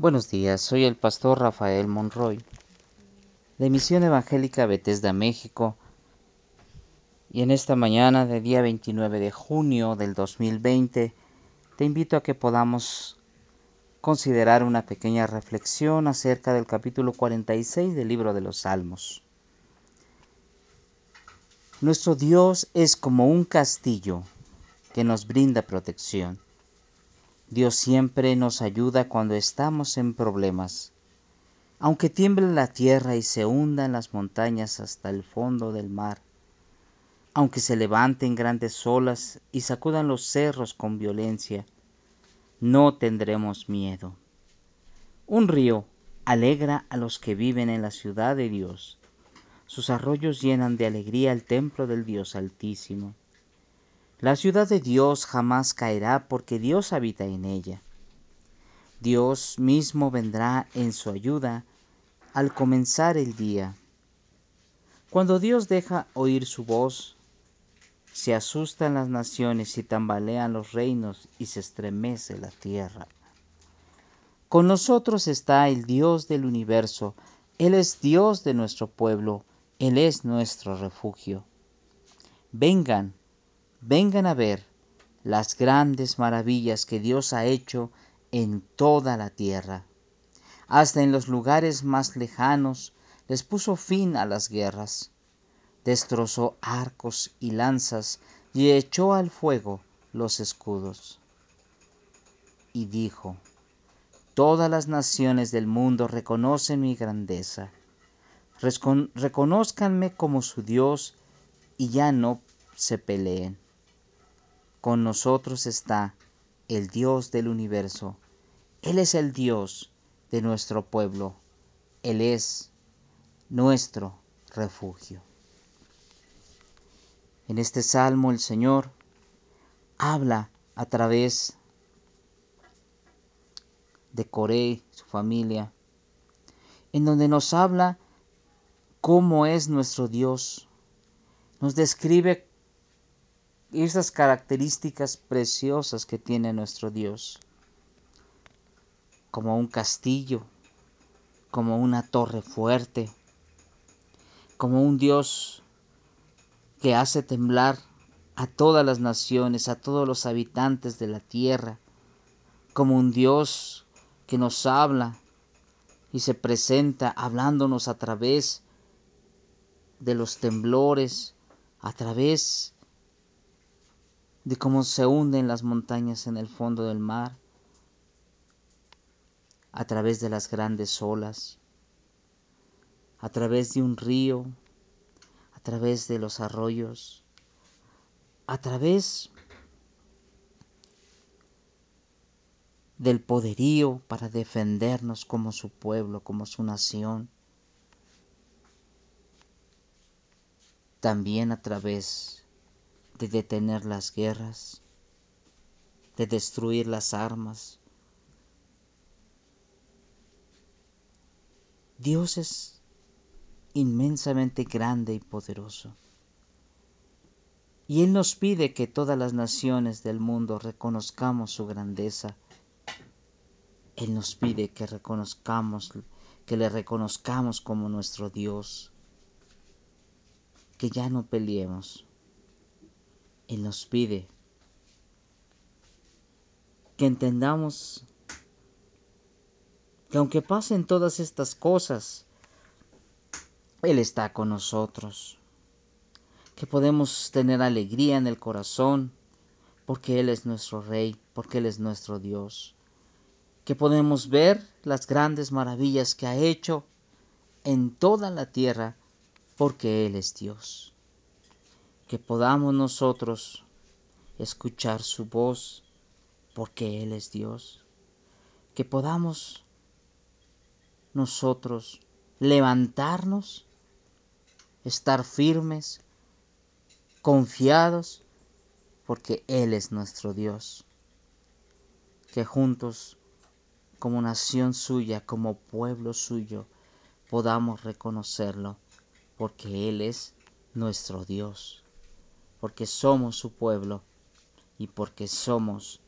Buenos días, soy el pastor Rafael Monroy de Misión Evangélica Bethesda, México. Y en esta mañana de día 29 de junio del 2020 te invito a que podamos considerar una pequeña reflexión acerca del capítulo 46 del libro de los Salmos. Nuestro Dios es como un castillo que nos brinda protección. Dios siempre nos ayuda cuando estamos en problemas. Aunque tiemble la tierra y se hundan las montañas hasta el fondo del mar, aunque se levanten grandes olas y sacudan los cerros con violencia, no tendremos miedo. Un río alegra a los que viven en la ciudad de Dios. Sus arroyos llenan de alegría el templo del Dios Altísimo. La ciudad de Dios jamás caerá porque Dios habita en ella. Dios mismo vendrá en su ayuda al comenzar el día. Cuando Dios deja oír su voz, se asustan las naciones y tambalean los reinos y se estremece la tierra. Con nosotros está el Dios del universo, Él es Dios de nuestro pueblo, Él es nuestro refugio. Vengan, vengan a ver las grandes maravillas que Dios ha hecho en toda la tierra. Hasta en los lugares más lejanos les puso fin a las guerras. Destrozó arcos y lanzas y echó al fuego los escudos. Y dijo, Todas las naciones del mundo reconocen mi grandeza. Reconózcanme como su Dios y ya no se peleen. Con nosotros está el Dios del universo. Él es el Dios de nuestro pueblo. Él es nuestro refugio. En este salmo el Señor habla a través de Coré, su familia, en donde nos habla cómo es nuestro Dios. Nos describe esas características preciosas que tiene nuestro Dios, como un castillo, como una torre fuerte, como un Dios que hace temblar a todas las naciones, a todos los habitantes de la tierra, como un Dios que nos habla y se presenta hablándonos a través de los temblores, a través de cómo se hunden las montañas en el fondo del mar, a través de las grandes olas, a través de un río, a través de los arroyos, a través del poderío para defendernos como su pueblo, como su nación, también a través de detener las guerras, de destruir las armas. Dios es inmensamente grande y poderoso. Y Él nos pide que todas las naciones del mundo reconozcamos su grandeza. Él nos pide que reconozcamos, que le reconozcamos como nuestro Dios. Que ya no peleemos, él nos pide. Que entendamos que aunque pasen todas estas cosas, Él está con nosotros, que podemos tener alegría en el corazón, porque Él es nuestro Rey, porque Él es nuestro Dios, que podemos ver las grandes maravillas que ha hecho en toda la tierra, porque Él es Dios que podamos nosotros escuchar su voz porque Él es Dios, que podamos nosotros levantarnos, estar firmes, confiados, porque Él es nuestro Dios, que juntos, como nación suya, como pueblo suyo, podamos reconocerlo, porque Él es nuestro Dios porque somos su pueblo y porque somos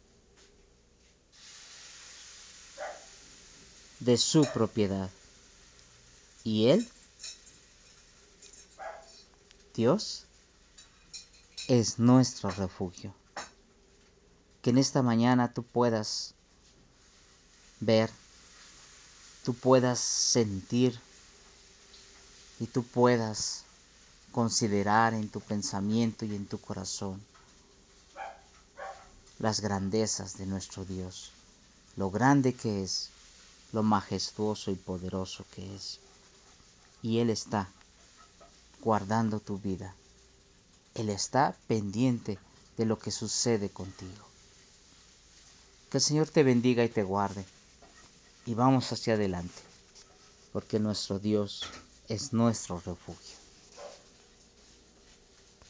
de su propiedad. ¿Y Él? Dios es nuestro refugio. Que en esta mañana tú puedas ver, tú puedas sentir y tú puedas considerar en tu pensamiento y en tu corazón las grandezas de nuestro Dios, lo grande que es, lo majestuoso y poderoso que es. Y Él está guardando tu vida. Él está pendiente de lo que sucede contigo. Que el Señor te bendiga y te guarde. Y vamos hacia adelante, porque nuestro Dios es nuestro refugio.